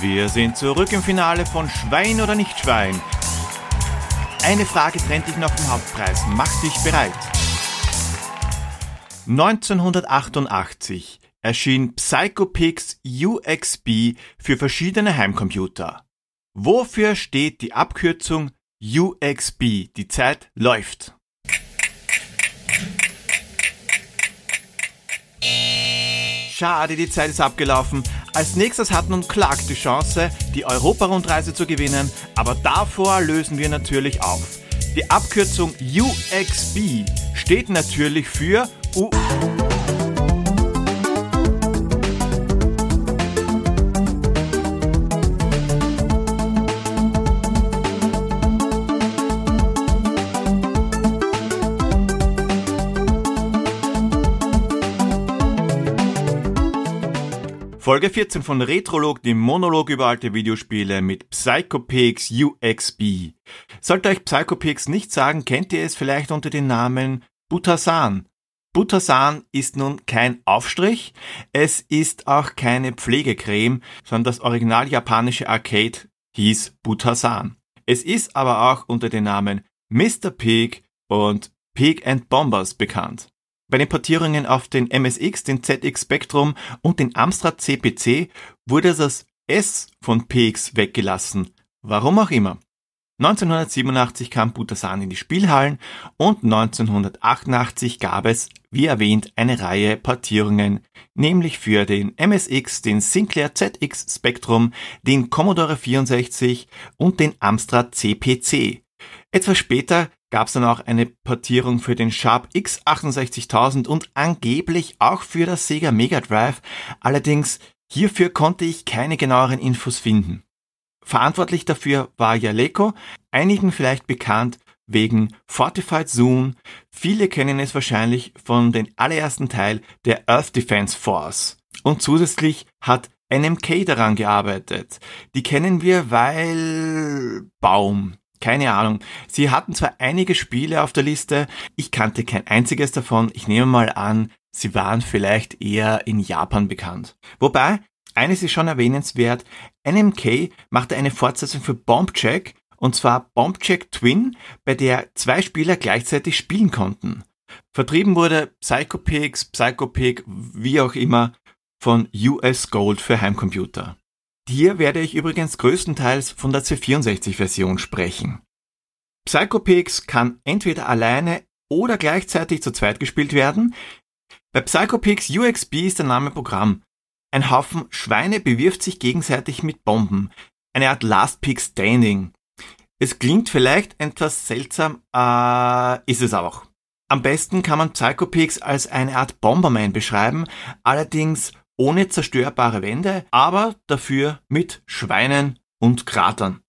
Wir sind zurück im Finale von Schwein oder nicht Schwein. Eine Frage trennt dich noch vom Hauptpreis. Mach dich bereit. 1988 erschien PsychoPix UXB für verschiedene Heimcomputer. Wofür steht die Abkürzung UXB? Die Zeit läuft. Schade, die Zeit ist abgelaufen. Als nächstes hat nun Clark die Chance, die Europarundreise zu gewinnen, aber davor lösen wir natürlich auf. Die Abkürzung UXB steht natürlich für U Folge 14 von Retrolog, dem Monolog über alte Videospiele mit Psychopix UXB. Sollte euch Psychopix nicht sagen, kennt ihr es vielleicht unter dem Namen Butasan. Butasan ist nun kein Aufstrich, es ist auch keine Pflegecreme, sondern das original japanische Arcade hieß Butasan. Es ist aber auch unter den Namen Mr. Pig und Pig and Bombers bekannt. Bei den Portierungen auf den MSX, den ZX Spectrum und den Amstrad CPC wurde das S von PX weggelassen. Warum auch immer. 1987 kam Butasan in die Spielhallen und 1988 gab es, wie erwähnt, eine Reihe Portierungen, nämlich für den MSX, den Sinclair ZX Spectrum, den Commodore 64 und den Amstrad CPC. Etwas später gab es dann auch eine Portierung für den Sharp X68000 und angeblich auch für das Sega Mega Drive. Allerdings hierfür konnte ich keine genaueren Infos finden. Verantwortlich dafür war Jaleco, einigen vielleicht bekannt wegen Fortified Zoom. Viele kennen es wahrscheinlich von den allerersten Teil der Earth Defense Force. Und zusätzlich hat NMK daran gearbeitet. Die kennen wir, weil Baum. Keine Ahnung. Sie hatten zwar einige Spiele auf der Liste, ich kannte kein einziges davon. Ich nehme mal an, sie waren vielleicht eher in Japan bekannt. Wobei, eines ist schon erwähnenswert, NMK machte eine Fortsetzung für Bombcheck, und zwar Bombcheck Twin, bei der zwei Spieler gleichzeitig spielen konnten. Vertrieben wurde Psychopix, Psychopig, wie auch immer, von US Gold für Heimcomputer. Hier werde ich übrigens größtenteils von der C64-Version sprechen. Psychopix kann entweder alleine oder gleichzeitig zu zweit gespielt werden. Bei Psychopix UXB ist der Name Programm. Ein Haufen Schweine bewirft sich gegenseitig mit Bomben. Eine Art Last Pig Standing. Es klingt vielleicht etwas seltsam, äh, ist es auch. Am besten kann man Psychopix als eine Art Bomberman beschreiben, allerdings ohne zerstörbare Wände, aber dafür mit Schweinen und Kratern.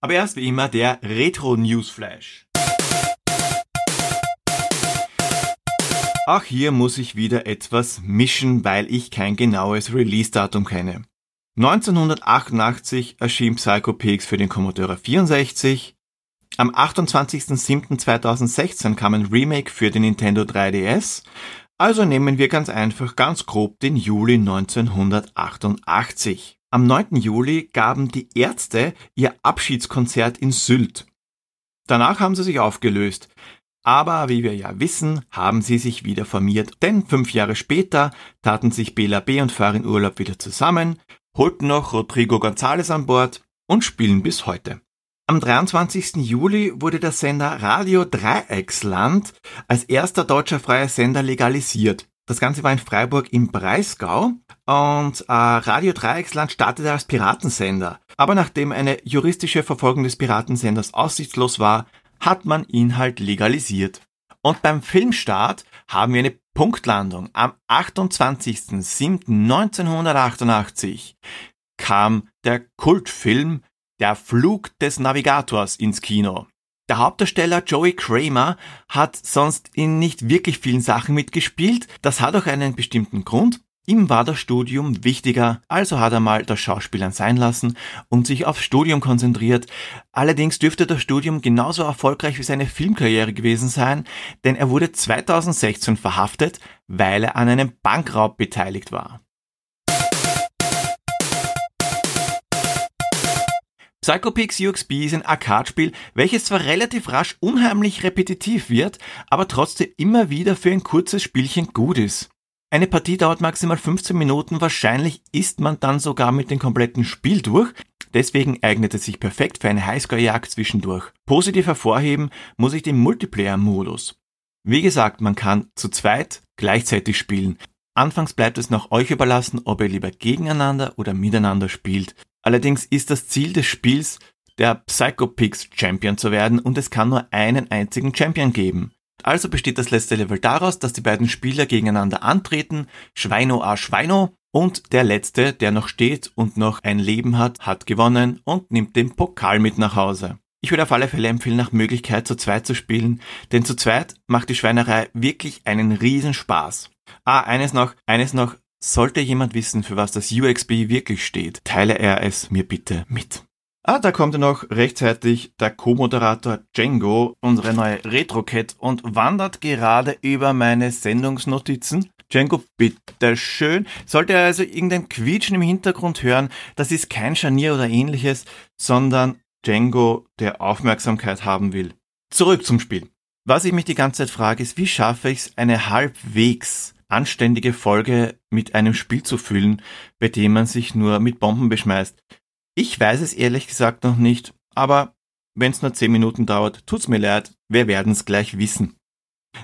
Aber erst wie immer der Retro Newsflash. Auch hier muss ich wieder etwas mischen, weil ich kein genaues Release-Datum kenne. 1988 erschien Psycho Pigs für den Commodore 64. Am 28.07.2016 kam ein Remake für den Nintendo 3DS also nehmen wir ganz einfach ganz grob den Juli 1988. Am 9. Juli gaben die Ärzte ihr Abschiedskonzert in Sylt. Danach haben sie sich aufgelöst. Aber wie wir ja wissen, haben sie sich wieder formiert, denn fünf Jahre später taten sich Bela B. und Farin Urlaub wieder zusammen, holten noch Rodrigo González an Bord und spielen bis heute. Am 23. Juli wurde der Sender Radio Dreiecksland als erster deutscher freier Sender legalisiert. Das Ganze war in Freiburg im Breisgau und äh, Radio Dreiecksland startete als Piratensender. Aber nachdem eine juristische Verfolgung des Piratensenders aussichtslos war, hat man ihn halt legalisiert. Und beim Filmstart haben wir eine Punktlandung. Am 28.07.1988 kam der Kultfilm der Flug des Navigators ins Kino. Der Hauptdarsteller Joey Kramer hat sonst in nicht wirklich vielen Sachen mitgespielt. Das hat auch einen bestimmten Grund. Ihm war das Studium wichtiger, also hat er mal das Schauspielern sein lassen und sich aufs Studium konzentriert. Allerdings dürfte das Studium genauso erfolgreich wie seine Filmkarriere gewesen sein, denn er wurde 2016 verhaftet, weil er an einem Bankraub beteiligt war. Psychopix UXB ist ein Arcade-Spiel, welches zwar relativ rasch unheimlich repetitiv wird, aber trotzdem immer wieder für ein kurzes Spielchen gut ist. Eine Partie dauert maximal 15 Minuten, wahrscheinlich ist man dann sogar mit dem kompletten Spiel durch, deswegen eignet es sich perfekt für eine Highscore-Jagd zwischendurch. Positiv hervorheben muss ich den Multiplayer-Modus. Wie gesagt, man kann zu zweit gleichzeitig spielen. Anfangs bleibt es noch euch überlassen, ob ihr lieber gegeneinander oder miteinander spielt. Allerdings ist das Ziel des Spiels, der Psychopix Champion zu werden und es kann nur einen einzigen Champion geben. Also besteht das letzte Level daraus, dass die beiden Spieler gegeneinander antreten, Schweino a Schweino, und der letzte, der noch steht und noch ein Leben hat, hat gewonnen und nimmt den Pokal mit nach Hause. Ich würde auf alle Fälle empfehlen, nach Möglichkeit zu zweit zu spielen, denn zu zweit macht die Schweinerei wirklich einen Riesenspaß. Ah, eines noch, eines noch, sollte jemand wissen, für was das UXB wirklich steht, teile er es mir bitte mit. Ah, da kommt noch rechtzeitig der Co-Moderator Django, unsere neue Retro-Cat, und wandert gerade über meine Sendungsnotizen. Django, bitteschön. Sollte er also irgendein Quietschen im Hintergrund hören, das ist kein Scharnier oder ähnliches, sondern Django, der Aufmerksamkeit haben will. Zurück zum Spiel. Was ich mich die ganze Zeit frage, ist, wie schaffe ich es, eine halbwegs anständige Folge mit einem Spiel zu füllen, bei dem man sich nur mit Bomben beschmeißt. Ich weiß es ehrlich gesagt noch nicht, aber wenn es nur 10 Minuten dauert, tut's mir leid, wir werden es gleich wissen.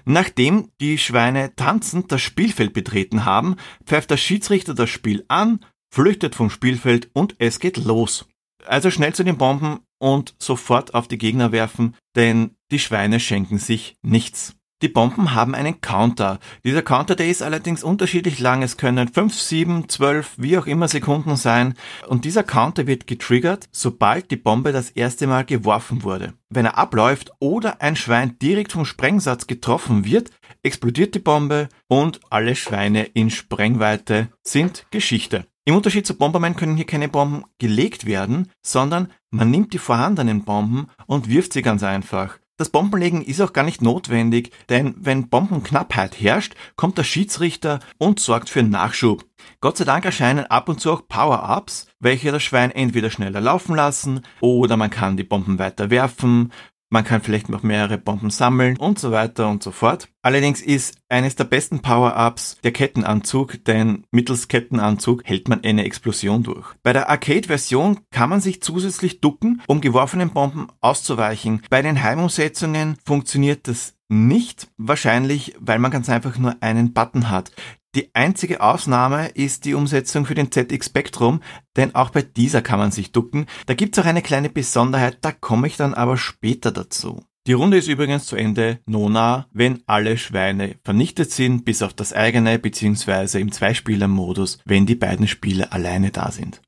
Nachdem die Schweine tanzend das Spielfeld betreten haben, pfeift der Schiedsrichter das Spiel an, flüchtet vom Spielfeld und es geht los. Also schnell zu den Bomben und sofort auf die Gegner werfen, denn die Schweine schenken sich nichts. Die Bomben haben einen Counter. Dieser Counter, der ist allerdings unterschiedlich lang. Es können 5, 7, 12, wie auch immer Sekunden sein. Und dieser Counter wird getriggert, sobald die Bombe das erste Mal geworfen wurde. Wenn er abläuft oder ein Schwein direkt vom Sprengsatz getroffen wird, explodiert die Bombe und alle Schweine in Sprengweite sind Geschichte. Im Unterschied zu Bomberman können hier keine Bomben gelegt werden, sondern man nimmt die vorhandenen Bomben und wirft sie ganz einfach. Das Bombenlegen ist auch gar nicht notwendig, denn wenn Bombenknappheit herrscht, kommt der Schiedsrichter und sorgt für Nachschub. Gott sei Dank erscheinen ab und zu auch Power-Ups, welche das Schwein entweder schneller laufen lassen oder man kann die Bomben weiter werfen, man kann vielleicht noch mehrere Bomben sammeln und so weiter und so fort. Allerdings ist eines der besten Power-Ups der Kettenanzug, denn mittels Kettenanzug hält man eine Explosion durch. Bei der Arcade-Version kann man sich zusätzlich ducken, um geworfenen Bomben auszuweichen. Bei den Heimumsetzungen funktioniert das nicht, wahrscheinlich weil man ganz einfach nur einen Button hat. Die einzige Ausnahme ist die Umsetzung für den ZX Spectrum, denn auch bei dieser kann man sich ducken. Da gibt's auch eine kleine Besonderheit, da komme ich dann aber später dazu. Die Runde ist übrigens zu Ende Nona, wenn alle Schweine vernichtet sind, bis auf das eigene, beziehungsweise im Zweispieler-Modus, wenn die beiden Spieler alleine da sind.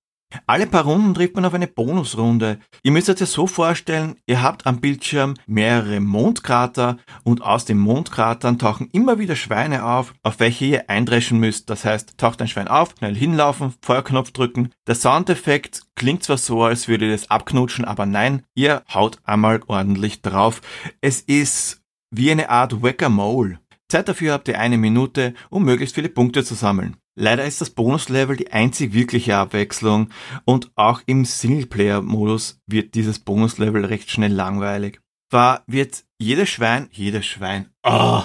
Alle paar Runden trifft man auf eine Bonusrunde. Ihr müsst euch das so vorstellen, ihr habt am Bildschirm mehrere Mondkrater und aus den Mondkratern tauchen immer wieder Schweine auf, auf welche ihr eindreschen müsst. Das heißt, taucht ein Schwein auf, schnell hinlaufen, Feuerknopf drücken. Der Soundeffekt klingt zwar so, als würde ihr das abknutschen, aber nein, ihr haut einmal ordentlich drauf. Es ist wie eine Art Whack-a-Mole. Zeit dafür habt ihr eine Minute, um möglichst viele Punkte zu sammeln. Leider ist das Bonuslevel die einzig wirkliche Abwechslung und auch im Singleplayer-Modus wird dieses Bonuslevel recht schnell langweilig. Zwar wird jedes Schwein, jedes Schwein, oh,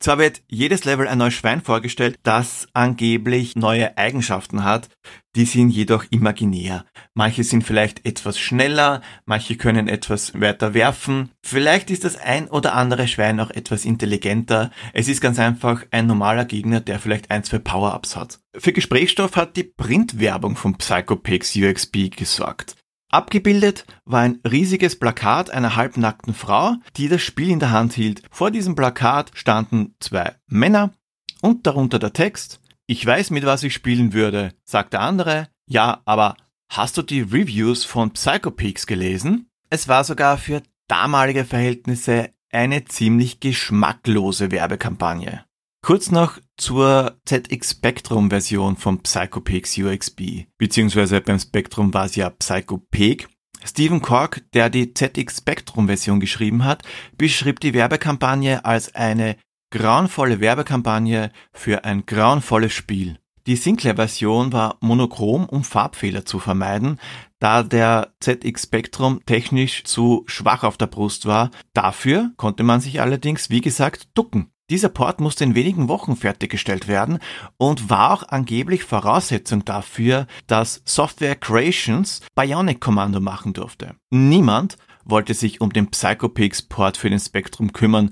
zwar wird jedes Level ein neues Schwein vorgestellt, das angeblich neue Eigenschaften hat, die sind jedoch imaginär. Manche sind vielleicht etwas schneller, manche können etwas weiter werfen, vielleicht ist das ein oder andere Schwein auch etwas intelligenter. Es ist ganz einfach ein normaler Gegner, der vielleicht ein, zwei Power-Ups hat. Für Gesprächsstoff hat die Printwerbung von Psychopex UXB gesorgt. Abgebildet war ein riesiges Plakat einer halbnackten Frau, die das Spiel in der Hand hielt. Vor diesem Plakat standen zwei Männer und darunter der Text Ich weiß, mit was ich spielen würde, sagt der andere. Ja, aber hast du die Reviews von Psychopeaks gelesen? Es war sogar für damalige Verhältnisse eine ziemlich geschmacklose Werbekampagne. Kurz noch zur ZX Spectrum Version von Psychopix UXB, beziehungsweise beim Spectrum war es ja Psychopeg. Stephen Cork, der die ZX Spectrum Version geschrieben hat, beschrieb die Werbekampagne als eine grauenvolle Werbekampagne für ein grauenvolles Spiel. Die Sinclair-Version war monochrom, um Farbfehler zu vermeiden, da der ZX Spectrum technisch zu schwach auf der Brust war. Dafür konnte man sich allerdings, wie gesagt, ducken. Dieser Port musste in wenigen Wochen fertiggestellt werden und war auch angeblich Voraussetzung dafür, dass Software Creations Bionic Kommando machen durfte. Niemand wollte sich um den Psychopix Port für den Spectrum kümmern,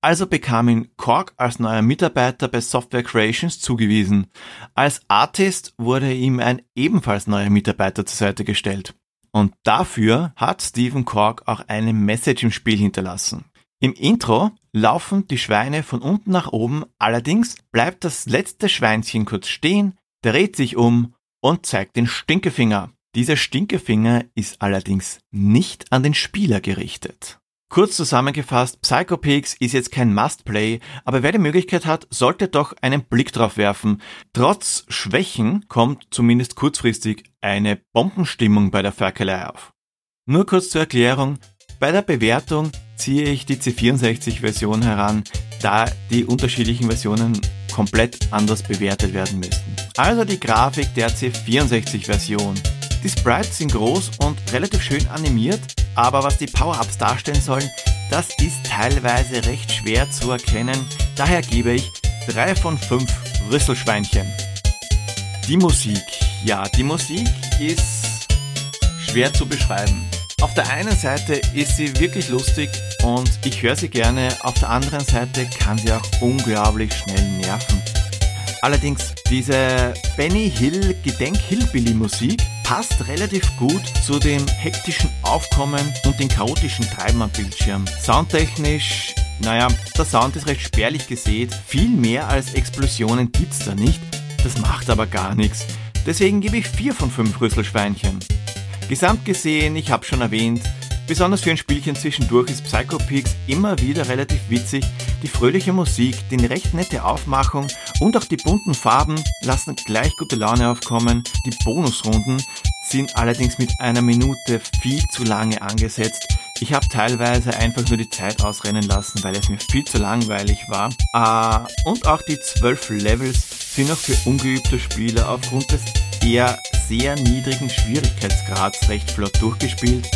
also bekam ihn Korg als neuer Mitarbeiter bei Software Creations zugewiesen. Als Artist wurde ihm ein ebenfalls neuer Mitarbeiter zur Seite gestellt. Und dafür hat Stephen Korg auch eine Message im Spiel hinterlassen. Im Intro laufen die Schweine von unten nach oben, allerdings bleibt das letzte Schweinchen kurz stehen, dreht sich um und zeigt den Stinkefinger. Dieser Stinkefinger ist allerdings nicht an den Spieler gerichtet. Kurz zusammengefasst, Psychopix ist jetzt kein Must-Play, aber wer die Möglichkeit hat, sollte doch einen Blick drauf werfen. Trotz Schwächen kommt zumindest kurzfristig eine Bombenstimmung bei der Ferkelei auf. Nur kurz zur Erklärung, bei der Bewertung ziehe ich die C64-Version heran, da die unterschiedlichen Versionen komplett anders bewertet werden müssten. Also die Grafik der C64-Version. Die Sprites sind groß und relativ schön animiert, aber was die Power-Ups darstellen sollen, das ist teilweise recht schwer zu erkennen. Daher gebe ich 3 von 5 Rüsselschweinchen. Die Musik. Ja, die Musik ist schwer zu beschreiben. Auf der einen Seite ist sie wirklich lustig und ich höre sie gerne, auf der anderen Seite kann sie auch unglaublich schnell nerven. Allerdings diese Benny Hill Gedenk Hillbilly Musik passt relativ gut zu dem hektischen Aufkommen und den chaotischen Treiben am Bildschirm. Soundtechnisch, naja, der Sound ist recht spärlich gesät, viel mehr als Explosionen gibt's da nicht, das macht aber gar nichts. Deswegen gebe ich 4 von 5 Rüsselschweinchen. Gesamt gesehen, ich habe schon erwähnt, besonders für ein Spielchen zwischendurch ist Psycho Peaks immer wieder relativ witzig. Die fröhliche Musik, die recht nette Aufmachung und auch die bunten Farben lassen gleich gute Laune aufkommen. Die Bonusrunden sind allerdings mit einer Minute viel zu lange angesetzt. Ich habe teilweise einfach nur die Zeit ausrennen lassen, weil es mir viel zu langweilig war. Ah, und auch die zwölf Levels sind auch für ungeübte Spieler aufgrund des eher sehr niedrigen Schwierigkeitsgrads recht flott durchgespielt.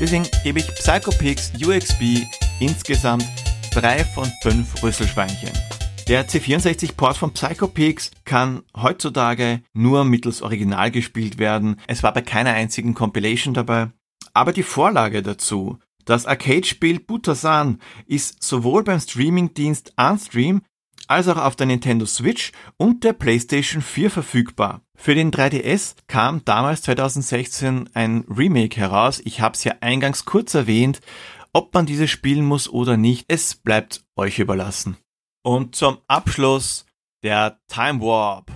Deswegen gebe ich Psychopix UXB insgesamt 3 von 5 Rüsselschweinchen. Der C64-Port von Psychopix kann heutzutage nur mittels Original gespielt werden. Es war bei keiner einzigen Compilation dabei. Aber die Vorlage dazu, das Arcade-Spiel Butasan, ist sowohl beim Streaming-Dienst Unstream als auch auf der Nintendo Switch und der PlayStation 4 verfügbar. Für den 3DS kam damals 2016 ein Remake heraus. Ich habe es ja eingangs kurz erwähnt. Ob man dieses spielen muss oder nicht, es bleibt euch überlassen. Und zum Abschluss der Time Warp.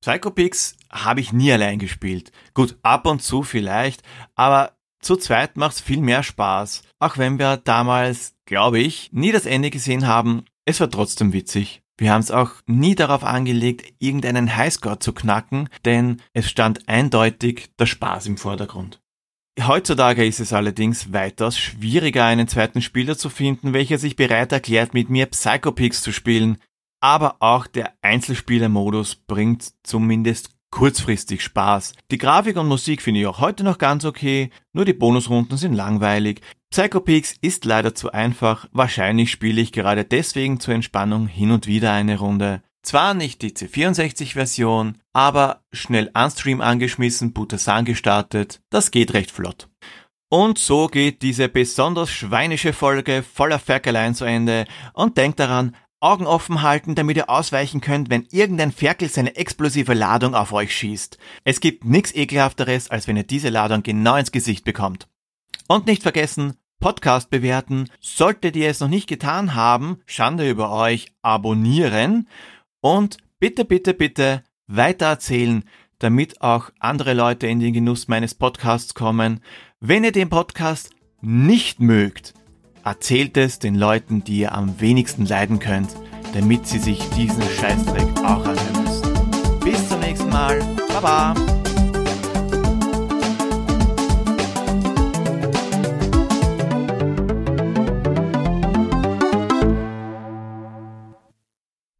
Psychopix habe ich nie allein gespielt. Gut, ab und zu vielleicht, aber zu zweit macht's viel mehr Spaß. Auch wenn wir damals, glaube ich, nie das Ende gesehen haben, es war trotzdem witzig. Wir haben es auch nie darauf angelegt, irgendeinen Highscore zu knacken, denn es stand eindeutig der Spaß im Vordergrund. Heutzutage ist es allerdings weitaus schwieriger, einen zweiten Spieler zu finden, welcher sich bereit erklärt, mit mir Psychopix zu spielen. Aber auch der Einzelspielermodus bringt zumindest kurzfristig Spaß. Die Grafik und Musik finde ich auch heute noch ganz okay, nur die Bonusrunden sind langweilig. Psychopix ist leider zu einfach, wahrscheinlich spiele ich gerade deswegen zur Entspannung hin und wieder eine Runde. Zwar nicht die C64-Version, aber schnell Unstream angeschmissen, Butasan gestartet, das geht recht flott. Und so geht diese besonders schweinische Folge voller Ferkeleien zu Ende und denkt daran, Augen offen halten, damit ihr ausweichen könnt, wenn irgendein Ferkel seine explosive Ladung auf euch schießt. Es gibt nichts ekelhafteres, als wenn ihr diese Ladung genau ins Gesicht bekommt. Und nicht vergessen, Podcast bewerten. Solltet ihr es noch nicht getan haben, Schande über euch, abonnieren und bitte, bitte, bitte weitererzählen, damit auch andere Leute in den Genuss meines Podcasts kommen. Wenn ihr den Podcast nicht mögt, erzählt es den Leuten, die ihr am wenigsten leiden könnt, damit sie sich diesen Scheißdreck auch anhören müssen. Bis zum nächsten Mal. Baba.